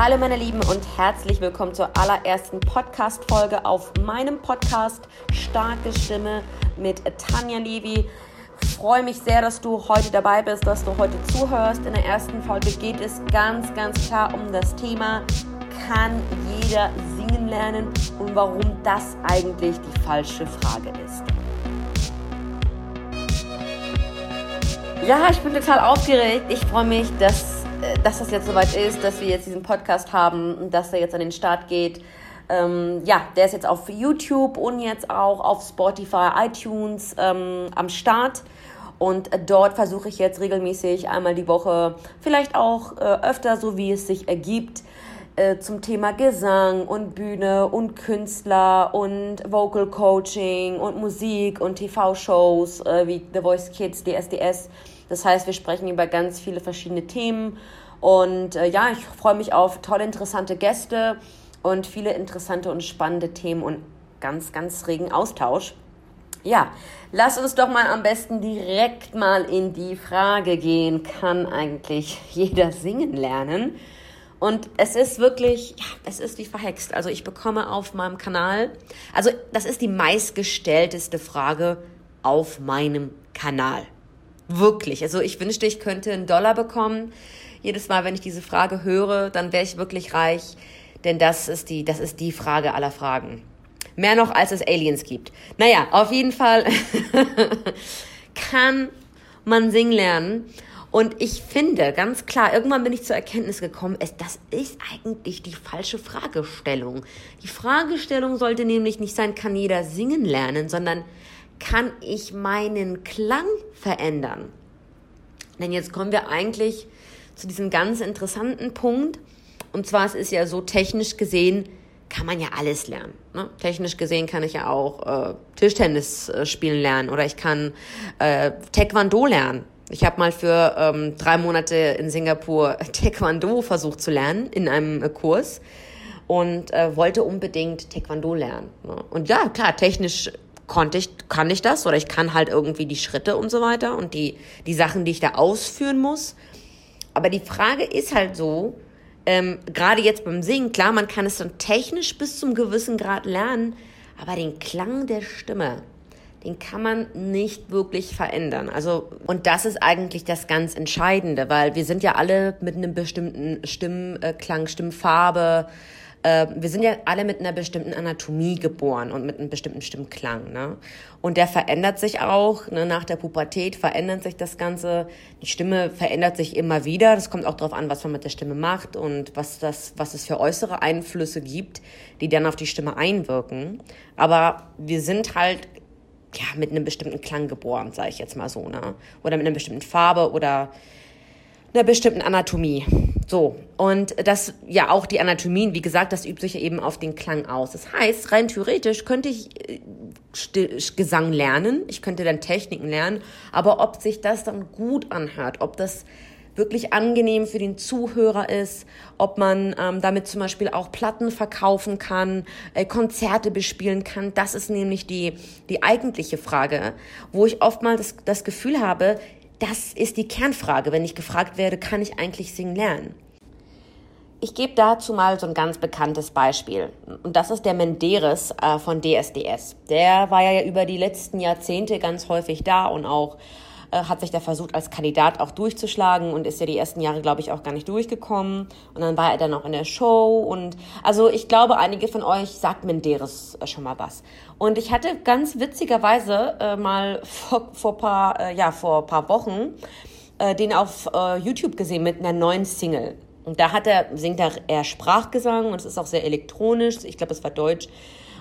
Hallo meine Lieben und herzlich willkommen zur allerersten Podcast-Folge auf meinem Podcast Starke Stimme mit Tanja Levi. Ich freue mich sehr, dass du heute dabei bist, dass du heute zuhörst. In der ersten Folge geht es ganz, ganz klar um das Thema, kann jeder singen lernen und warum das eigentlich die falsche Frage ist. Ja, ich bin total aufgeregt. Ich freue mich, dass dass das jetzt soweit ist, dass wir jetzt diesen Podcast haben, dass er jetzt an den Start geht. Ähm, ja, der ist jetzt auf YouTube und jetzt auch auf Spotify, iTunes ähm, am Start. Und dort versuche ich jetzt regelmäßig einmal die Woche, vielleicht auch äh, öfter, so wie es sich ergibt, äh, zum Thema Gesang und Bühne und Künstler und Vocal Coaching und Musik und TV-Shows äh, wie The Voice Kids, DSDS das heißt, wir sprechen über ganz viele verschiedene Themen. Und äh, ja, ich freue mich auf tolle, interessante Gäste und viele interessante und spannende Themen und ganz, ganz regen Austausch. Ja, lass uns doch mal am besten direkt mal in die Frage gehen, kann eigentlich jeder singen lernen? Und es ist wirklich, ja, es ist wie verhext. Also ich bekomme auf meinem Kanal, also das ist die meistgestellteste Frage auf meinem Kanal. Wirklich. Also ich wünschte, ich könnte einen Dollar bekommen. Jedes Mal, wenn ich diese Frage höre, dann wäre ich wirklich reich. Denn das ist die, das ist die Frage aller Fragen. Mehr noch, als es Aliens gibt. Naja, auf jeden Fall kann man singen lernen. Und ich finde, ganz klar, irgendwann bin ich zur Erkenntnis gekommen, es, das ist eigentlich die falsche Fragestellung. Die Fragestellung sollte nämlich nicht sein, kann jeder singen lernen, sondern kann ich meinen Klang verändern? Denn jetzt kommen wir eigentlich zu diesem ganz interessanten Punkt. Und zwar, es ist ja so technisch gesehen, kann man ja alles lernen. Ne? Technisch gesehen kann ich ja auch äh, Tischtennis äh, spielen lernen oder ich kann äh, Taekwondo lernen. Ich habe mal für ähm, drei Monate in Singapur Taekwondo versucht zu lernen in einem äh, Kurs und äh, wollte unbedingt Taekwondo lernen. Ne? Und ja, klar, technisch konnte ich, kann ich das oder ich kann halt irgendwie die Schritte und so weiter und die, die Sachen, die ich da ausführen muss. Aber die Frage ist halt so, ähm, gerade jetzt beim Singen, klar, man kann es dann technisch bis zum gewissen Grad lernen, aber den Klang der Stimme, den kann man nicht wirklich verändern. Also, und das ist eigentlich das ganz Entscheidende, weil wir sind ja alle mit einem bestimmten Stimmklang, Stimmfarbe, äh, wir sind ja alle mit einer bestimmten Anatomie geboren und mit einem bestimmten Stimmklang. Ne? Und der verändert sich auch. Ne? Nach der Pubertät verändert sich das Ganze. Die Stimme verändert sich immer wieder. Das kommt auch darauf an, was man mit der Stimme macht und was, das, was es für äußere Einflüsse gibt, die dann auf die Stimme einwirken. Aber wir sind halt ja, mit einem bestimmten Klang geboren, sage ich jetzt mal so. Ne? Oder mit einer bestimmten Farbe oder einer bestimmten Anatomie. So, und das, ja, auch die Anatomien, wie gesagt, das übt sich eben auf den Klang aus. Das heißt, rein theoretisch könnte ich äh, Gesang lernen, ich könnte dann Techniken lernen, aber ob sich das dann gut anhört, ob das wirklich angenehm für den Zuhörer ist, ob man ähm, damit zum Beispiel auch Platten verkaufen kann, äh, Konzerte bespielen kann. Das ist nämlich die, die eigentliche Frage, wo ich oftmals das, das Gefühl habe, das ist die Kernfrage, wenn ich gefragt werde, kann ich eigentlich singen lernen? Ich gebe dazu mal so ein ganz bekanntes Beispiel. Und das ist der Menderes äh, von DSDS. Der war ja über die letzten Jahrzehnte ganz häufig da und auch äh, hat sich da versucht, als Kandidat auch durchzuschlagen und ist ja die ersten Jahre, glaube ich, auch gar nicht durchgekommen. Und dann war er dann auch in der Show. Und also ich glaube, einige von euch sagt Menderes äh, schon mal was. Und ich hatte ganz witzigerweise äh, mal vor, vor paar, äh, ja, vor paar Wochen äh, den auf äh, YouTube gesehen mit einer neuen Single. Und da hat er, singt er eher Sprachgesang und es ist auch sehr elektronisch. Ich glaube, es war Deutsch.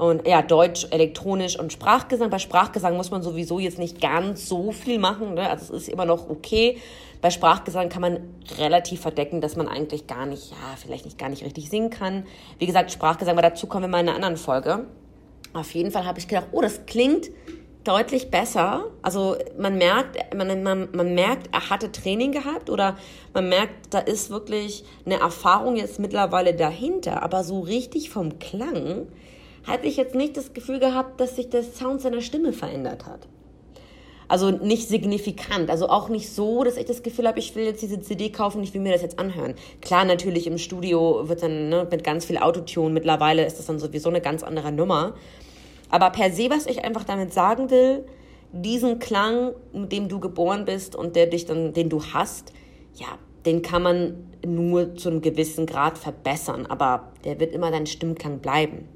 Und ja, Deutsch, elektronisch und Sprachgesang. Bei Sprachgesang muss man sowieso jetzt nicht ganz so viel machen. Ne? Also es ist immer noch okay. Bei Sprachgesang kann man relativ verdecken, dass man eigentlich gar nicht, ja, vielleicht nicht gar nicht richtig singen kann. Wie gesagt, Sprachgesang, aber dazu kommen wir mal in einer anderen Folge. Auf jeden Fall habe ich gedacht, oh, das klingt deutlich besser. Also man merkt, man, man, man merkt, er hatte Training gehabt oder man merkt, da ist wirklich eine Erfahrung jetzt mittlerweile dahinter. Aber so richtig vom Klang hatte ich jetzt nicht das Gefühl gehabt, dass sich der Sound seiner Stimme verändert hat. Also nicht signifikant. Also auch nicht so, dass ich das Gefühl habe, ich will jetzt diese CD kaufen, ich will mir das jetzt anhören. Klar, natürlich im Studio wird dann ne, mit ganz viel Autotune, mittlerweile ist das dann sowieso eine ganz andere Nummer. Aber per se, was ich einfach damit sagen will, diesen Klang, mit dem du geboren bist und der dich dann, den du hast, ja, den kann man nur zu einem gewissen Grad verbessern, aber der wird immer dein Stimmklang bleiben.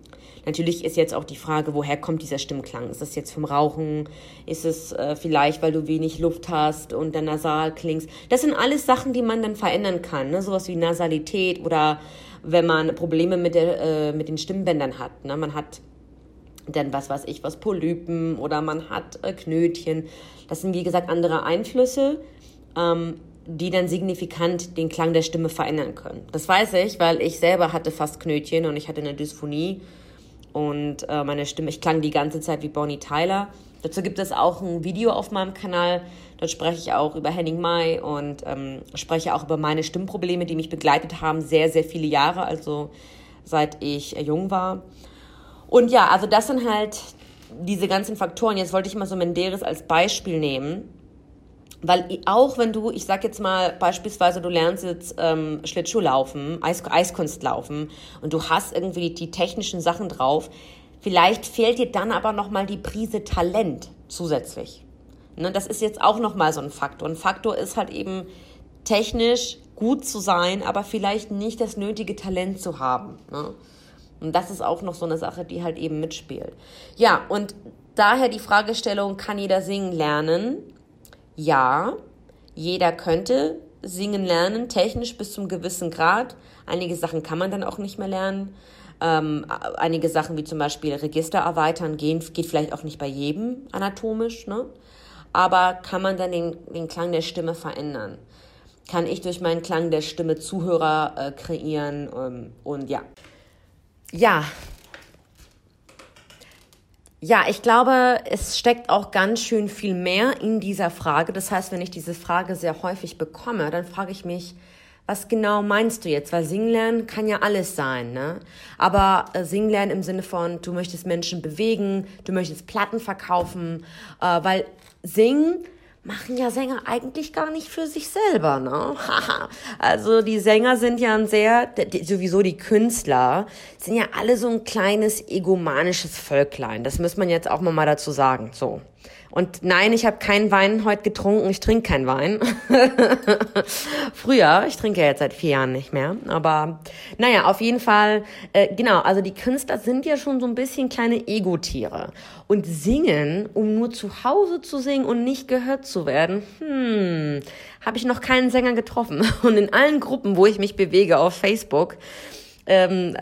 Natürlich ist jetzt auch die Frage, woher kommt dieser Stimmklang? Ist das jetzt vom Rauchen? Ist es äh, vielleicht, weil du wenig Luft hast und der nasal klingst? Das sind alles Sachen, die man dann verändern kann. Ne? Sowas wie Nasalität oder wenn man Probleme mit, der, äh, mit den Stimmbändern hat. Ne? Man hat dann was weiß ich, was Polypen oder man hat äh, Knötchen. Das sind wie gesagt andere Einflüsse. Ähm, die dann signifikant den Klang der Stimme verändern können. Das weiß ich, weil ich selber hatte fast Knötchen und ich hatte eine Dysphonie und äh, meine Stimme, ich klang die ganze Zeit wie Bonnie Tyler. Dazu gibt es auch ein Video auf meinem Kanal. Dort spreche ich auch über Henning Mai und ähm, spreche auch über meine Stimmprobleme, die mich begleitet haben, sehr, sehr viele Jahre, also seit ich äh, jung war. Und ja, also das sind halt diese ganzen Faktoren. Jetzt wollte ich mal so Menderes als Beispiel nehmen weil auch wenn du, ich sag jetzt mal beispielsweise, du lernst jetzt ähm, Schlittschuhlaufen, Eis, Eiskunstlaufen und du hast irgendwie die, die technischen Sachen drauf, vielleicht fehlt dir dann aber nochmal die Prise Talent zusätzlich. Ne, das ist jetzt auch nochmal so ein Faktor. Ein Faktor ist halt eben technisch gut zu sein, aber vielleicht nicht das nötige Talent zu haben. Ne? Und das ist auch noch so eine Sache, die halt eben mitspielt. Ja, und daher die Fragestellung, kann jeder singen lernen? Ja, jeder könnte singen lernen, technisch bis zum gewissen Grad. Einige Sachen kann man dann auch nicht mehr lernen. Ähm, einige Sachen wie zum Beispiel Register erweitern gehen, geht vielleicht auch nicht bei jedem anatomisch, ne? aber kann man dann den, den Klang der Stimme verändern? Kann ich durch meinen Klang der Stimme Zuhörer äh, kreieren ähm, und ja. Ja, ja, ich glaube, es steckt auch ganz schön viel mehr in dieser Frage. Das heißt, wenn ich diese Frage sehr häufig bekomme, dann frage ich mich, was genau meinst du jetzt? Weil Singen lernen kann ja alles sein, ne? Aber äh, Singen lernen im Sinne von, du möchtest Menschen bewegen, du möchtest Platten verkaufen, äh, weil Singen machen ja Sänger eigentlich gar nicht für sich selber, ne? also die Sänger sind ja ein sehr, sowieso die Künstler, sind ja alle so ein kleines egomanisches Völklein. Das muss man jetzt auch mal dazu sagen, so. Und nein, ich habe keinen Wein heute getrunken. Ich trinke keinen Wein. Früher, ich trinke ja jetzt seit vier Jahren nicht mehr. Aber naja, auf jeden Fall, äh, genau, also die Künstler sind ja schon so ein bisschen kleine Ego-Tiere. Und singen, um nur zu Hause zu singen und nicht gehört zu werden, hm, habe ich noch keinen Sänger getroffen. Und in allen Gruppen, wo ich mich bewege auf Facebook, ähm,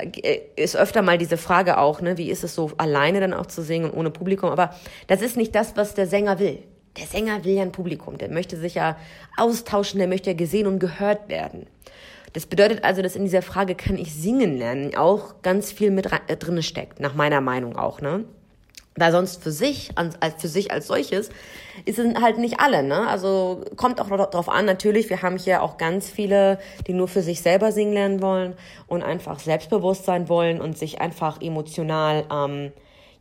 ist öfter mal diese Frage auch, ne, wie ist es so alleine dann auch zu singen und ohne Publikum, aber das ist nicht das, was der Sänger will. Der Sänger will ja ein Publikum, der möchte sich ja austauschen, der möchte ja gesehen und gehört werden. Das bedeutet also, dass in dieser Frage kann ich singen lernen auch ganz viel mit äh, drinne steckt, nach meiner Meinung auch, ne? Weil sonst für sich, als, für sich als solches, ist es halt nicht alle, ne? Also kommt auch darauf an, natürlich, wir haben hier auch ganz viele, die nur für sich selber singen lernen wollen und einfach selbstbewusst sein wollen und sich einfach emotional, ähm,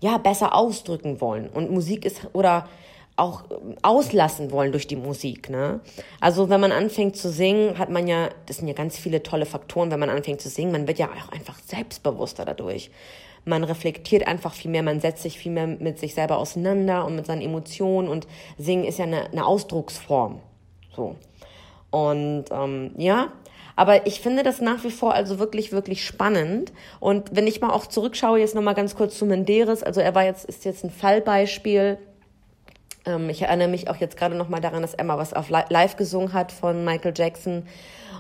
ja, besser ausdrücken wollen. Und Musik ist, oder auch auslassen wollen durch die Musik, ne? Also wenn man anfängt zu singen, hat man ja, das sind ja ganz viele tolle Faktoren, wenn man anfängt zu singen, man wird ja auch einfach selbstbewusster dadurch man reflektiert einfach viel mehr, man setzt sich viel mehr mit sich selber auseinander und mit seinen Emotionen und Singen ist ja eine, eine Ausdrucksform. So. Und ähm, ja, aber ich finde das nach wie vor also wirklich, wirklich spannend. Und wenn ich mal auch zurückschaue, jetzt nochmal ganz kurz zu Menderes, also er war jetzt, ist jetzt ein Fallbeispiel. Ähm, ich erinnere mich auch jetzt gerade nochmal daran, dass Emma was auf live gesungen hat von Michael Jackson.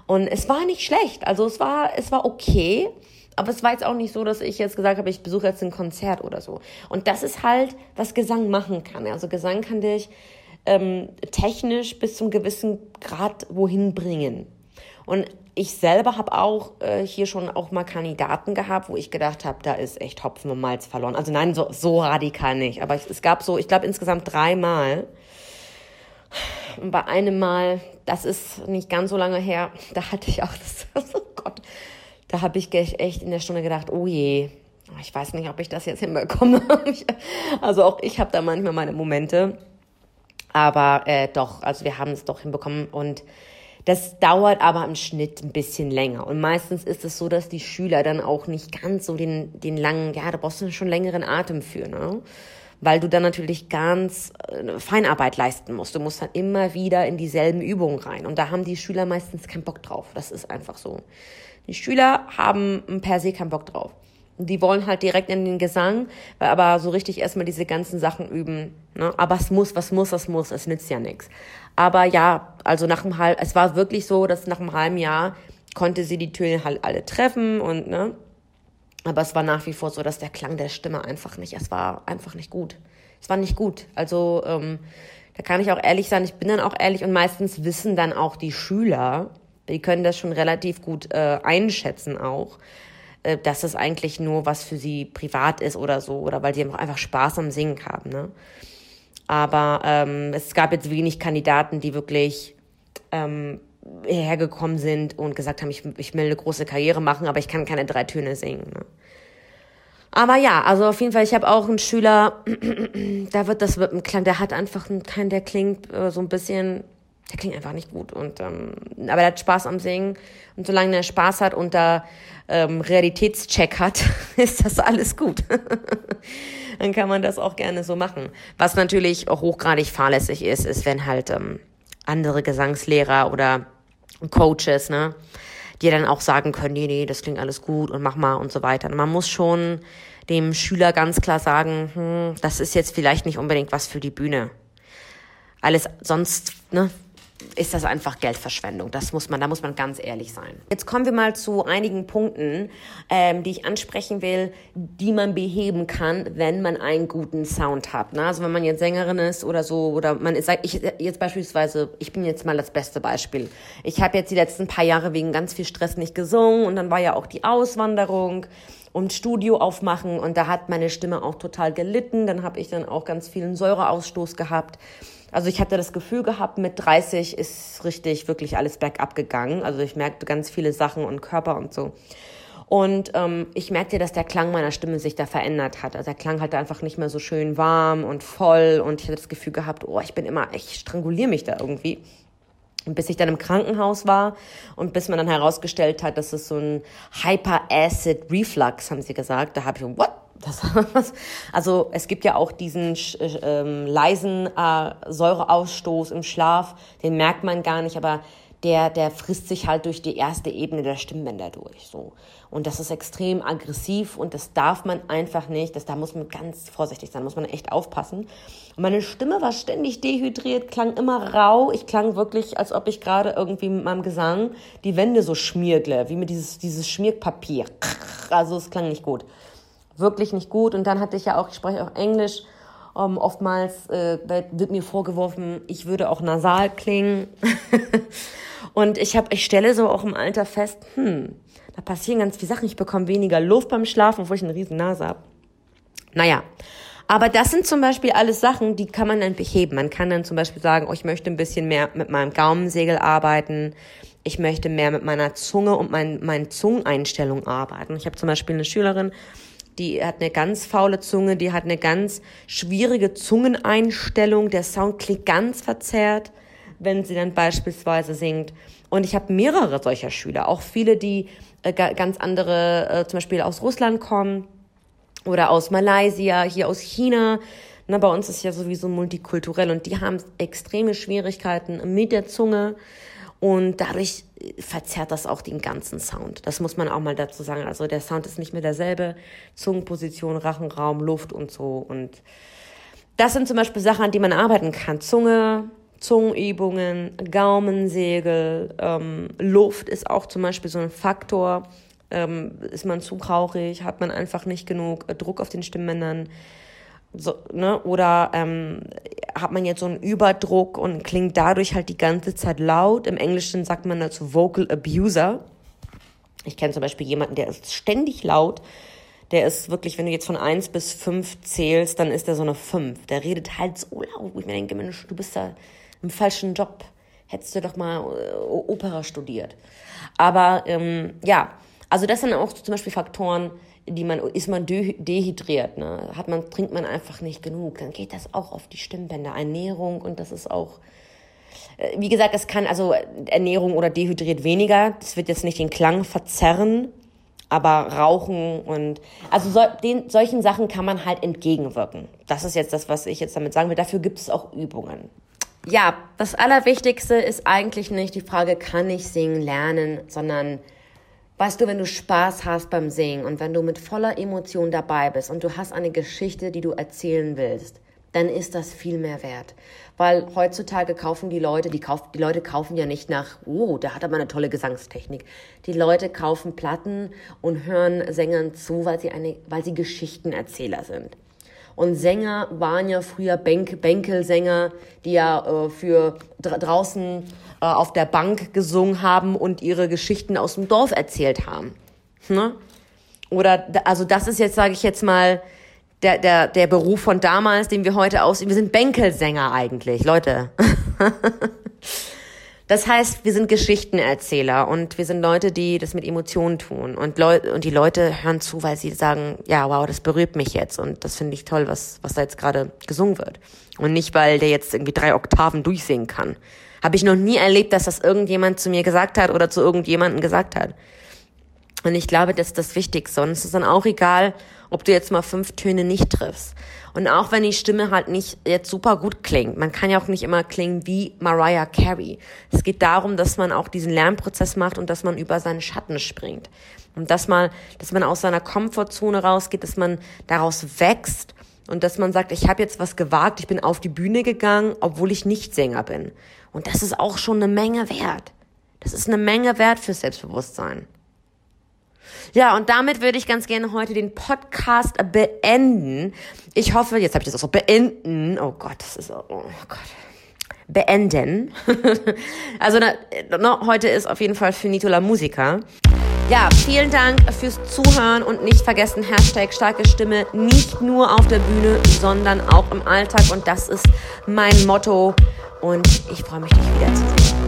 Und es war nicht schlecht. Also es war, es war okay. Aber es war jetzt auch nicht so, dass ich jetzt gesagt habe, ich besuche jetzt ein Konzert oder so. Und das ist halt, was Gesang machen kann. Also Gesang kann dich ähm, technisch bis zum gewissen Grad wohin bringen. Und ich selber habe auch äh, hier schon auch mal Kandidaten gehabt, wo ich gedacht habe, da ist echt Hopfen und Malz verloren. Also nein, so, so radikal nicht. Aber es gab so, ich glaube insgesamt dreimal. Und bei einem Mal, das ist nicht ganz so lange her, da hatte ich auch das, habe ich echt in der Stunde gedacht, oh je, ich weiß nicht, ob ich das jetzt hinbekomme. also auch ich habe da manchmal meine Momente. Aber äh, doch, also wir haben es doch hinbekommen und das dauert aber im Schnitt ein bisschen länger. Und meistens ist es so, dass die Schüler dann auch nicht ganz so den, den langen, ja, da brauchst du schon längeren Atem für, ne? Weil du dann natürlich ganz äh, Feinarbeit leisten musst. Du musst dann immer wieder in dieselben Übungen rein. Und da haben die Schüler meistens keinen Bock drauf. Das ist einfach so. Die Schüler haben per se keinen Bock drauf. Die wollen halt direkt in den Gesang, aber so richtig erstmal diese ganzen Sachen üben. Ne? Aber es muss, was muss, was muss, es nützt ja nichts. Aber ja, also nach einem halben, es war wirklich so, dass nach einem halben Jahr konnte sie die Töne halt alle treffen und ne. Aber es war nach wie vor so, dass der Klang der Stimme einfach nicht, es war einfach nicht gut. Es war nicht gut. Also ähm, da kann ich auch ehrlich sein, ich bin dann auch ehrlich und meistens wissen dann auch die Schüler, die können das schon relativ gut äh, einschätzen auch, äh, dass es eigentlich nur was für sie privat ist oder so oder weil sie einfach Spaß am Singen haben. Ne? Aber ähm, es gab jetzt wenig Kandidaten, die wirklich ähm, hergekommen sind und gesagt haben, ich, ich will eine große Karriere machen, aber ich kann keine drei Töne singen. Ne? Aber ja, also auf jeden Fall, ich habe auch einen Schüler, da wird das mit dem Klang, der hat einfach einen Klang, der klingt äh, so ein bisschen der klingt einfach nicht gut. Und, ähm, aber der hat Spaß am Singen. Und solange er Spaß hat und da ähm, Realitätscheck hat, ist das alles gut. Dann kann man das auch gerne so machen. Was natürlich auch hochgradig fahrlässig ist, ist, wenn halt ähm, andere Gesangslehrer oder Coaches, ne, die dann auch sagen können, nee, nee, das klingt alles gut und mach mal und so weiter. Und man muss schon dem Schüler ganz klar sagen, hm, das ist jetzt vielleicht nicht unbedingt was für die Bühne. Alles sonst, ne, ist das einfach Geldverschwendung. Das muss man, da muss man ganz ehrlich sein. Jetzt kommen wir mal zu einigen Punkten, ähm, die ich ansprechen will, die man beheben kann, wenn man einen guten Sound hat. Ne? Also wenn man jetzt Sängerin ist oder so, oder man ist, ich jetzt beispielsweise, ich bin jetzt mal das beste Beispiel. Ich habe jetzt die letzten paar Jahre wegen ganz viel Stress nicht gesungen und dann war ja auch die Auswanderung und Studio aufmachen und da hat meine Stimme auch total gelitten. Dann habe ich dann auch ganz vielen Säureausstoß gehabt. Also ich hatte das Gefühl gehabt, mit 30 ist richtig wirklich alles bergab gegangen. Also ich merkte ganz viele Sachen und Körper und so. Und ähm, ich merkte, dass der Klang meiner Stimme sich da verändert hat. Also der Klang halt einfach nicht mehr so schön warm und voll. Und ich hatte das Gefühl gehabt, oh, ich bin immer, ich stranguliere mich da irgendwie. Und bis ich dann im Krankenhaus war und bis man dann herausgestellt hat, dass es so ein Hyper-Acid Reflux, haben sie gesagt, da habe ich, what? Das, also es gibt ja auch diesen ähm, leisen äh, Säureausstoß im Schlaf, den merkt man gar nicht, aber der, der frisst sich halt durch die erste Ebene der Stimmbänder durch. So. Und das ist extrem aggressiv und das darf man einfach nicht. Das, da muss man ganz vorsichtig sein, muss man echt aufpassen. Und meine Stimme war ständig dehydriert, klang immer rau. Ich klang wirklich, als ob ich gerade irgendwie mit meinem Gesang die Wände so schmiergle, wie mit dieses, dieses Schmierpapier. Also es klang nicht gut wirklich nicht gut. Und dann hatte ich ja auch, ich spreche auch Englisch. Um, ähm, oftmals äh, wird mir vorgeworfen, ich würde auch nasal klingen. und ich habe, ich stelle so auch im Alter fest, hm, da passieren ganz viele Sachen. Ich bekomme weniger Luft beim Schlafen, obwohl ich eine riesen Nase habe. Naja, aber das sind zum Beispiel alles Sachen, die kann man dann beheben. Man kann dann zum Beispiel sagen, oh, ich möchte ein bisschen mehr mit meinem Gaumensegel arbeiten. Ich möchte mehr mit meiner Zunge und mein, meinen Zungeneinstellungen arbeiten. Ich habe zum Beispiel eine Schülerin, die hat eine ganz faule Zunge, die hat eine ganz schwierige Zungeneinstellung. Der Sound klingt ganz verzerrt, wenn sie dann beispielsweise singt. Und ich habe mehrere solcher Schüler, auch viele, die äh, ganz andere, äh, zum Beispiel aus Russland kommen oder aus Malaysia, hier aus China. Na, bei uns ist ja sowieso multikulturell und die haben extreme Schwierigkeiten mit der Zunge. Und dadurch verzerrt das auch den ganzen Sound. Das muss man auch mal dazu sagen. Also der Sound ist nicht mehr derselbe. Zungenposition, Rachenraum, Luft und so. Und das sind zum Beispiel Sachen, an die man arbeiten kann. Zunge, Zungenübungen, Gaumensegel, ähm, Luft ist auch zum Beispiel so ein Faktor. Ähm, ist man zu rauchig, hat man einfach nicht genug Druck auf den Stimmbändern. So, ne? Oder ähm, hat man jetzt so einen Überdruck und klingt dadurch halt die ganze Zeit laut. Im Englischen sagt man dazu Vocal Abuser. Ich kenne zum Beispiel jemanden, der ist ständig laut. Der ist wirklich, wenn du jetzt von eins bis fünf zählst, dann ist der so eine fünf. Der redet halt so laut, wo ich mir denke, Mensch, du bist da im falschen Job. Hättest du doch mal äh, Opera studiert. Aber ähm, ja, Also das sind auch zum Beispiel Faktoren, die man, ist man dehydriert, ne? Hat man, trinkt man einfach nicht genug, dann geht das auch auf die Stimmbänder. Ernährung und das ist auch, äh, wie gesagt, es kann also Ernährung oder dehydriert weniger. Das wird jetzt nicht den Klang verzerren, aber Rauchen und also so, den, solchen Sachen kann man halt entgegenwirken. Das ist jetzt das, was ich jetzt damit sagen will. Dafür gibt es auch Übungen. Ja, das Allerwichtigste ist eigentlich nicht die Frage, kann ich singen lernen, sondern Weißt du, wenn du Spaß hast beim Singen und wenn du mit voller Emotion dabei bist und du hast eine Geschichte, die du erzählen willst, dann ist das viel mehr wert. Weil heutzutage kaufen die Leute, die, kauf, die Leute kaufen ja nicht nach, oh, der hat aber eine tolle Gesangstechnik. Die Leute kaufen Platten und hören Sängern zu, weil sie, eine, weil sie Geschichtenerzähler sind. Und Sänger waren ja früher Bänk Bänkelsänger, die ja äh, für dra draußen äh, auf der Bank gesungen haben und ihre Geschichten aus dem Dorf erzählt haben. Ne? Oder, also das ist jetzt, sage ich jetzt mal, der, der, der Beruf von damals, den wir heute ausüben. Wir sind Bänkelsänger eigentlich, Leute. Das heißt, wir sind Geschichtenerzähler und wir sind Leute, die das mit Emotionen tun. Und, Leu und die Leute hören zu, weil sie sagen, ja, wow, das berührt mich jetzt und das finde ich toll, was, was da jetzt gerade gesungen wird. Und nicht, weil der jetzt irgendwie drei Oktaven durchsingen kann. Habe ich noch nie erlebt, dass das irgendjemand zu mir gesagt hat oder zu irgendjemandem gesagt hat. Und ich glaube, das ist das Wichtigste. Und es ist dann auch egal, ob du jetzt mal fünf Töne nicht triffst. Und auch wenn die Stimme halt nicht jetzt super gut klingt, man kann ja auch nicht immer klingen wie Mariah Carey. Es geht darum, dass man auch diesen Lernprozess macht und dass man über seinen Schatten springt. Und dass man, dass man aus seiner Komfortzone rausgeht, dass man daraus wächst und dass man sagt, ich habe jetzt was gewagt, ich bin auf die Bühne gegangen, obwohl ich nicht Sänger bin. Und das ist auch schon eine Menge wert. Das ist eine Menge wert für Selbstbewusstsein. Ja, und damit würde ich ganz gerne heute den Podcast beenden. Ich hoffe, jetzt habe ich das auch so beenden. Oh Gott, das ist oh Gott. Beenden. also na, na, heute ist auf jeden Fall Finito la Musica. Ja, vielen Dank fürs Zuhören und nicht vergessen, Hashtag starke Stimme nicht nur auf der Bühne, sondern auch im Alltag. Und das ist mein Motto. Und ich freue mich, dich wiederzusehen.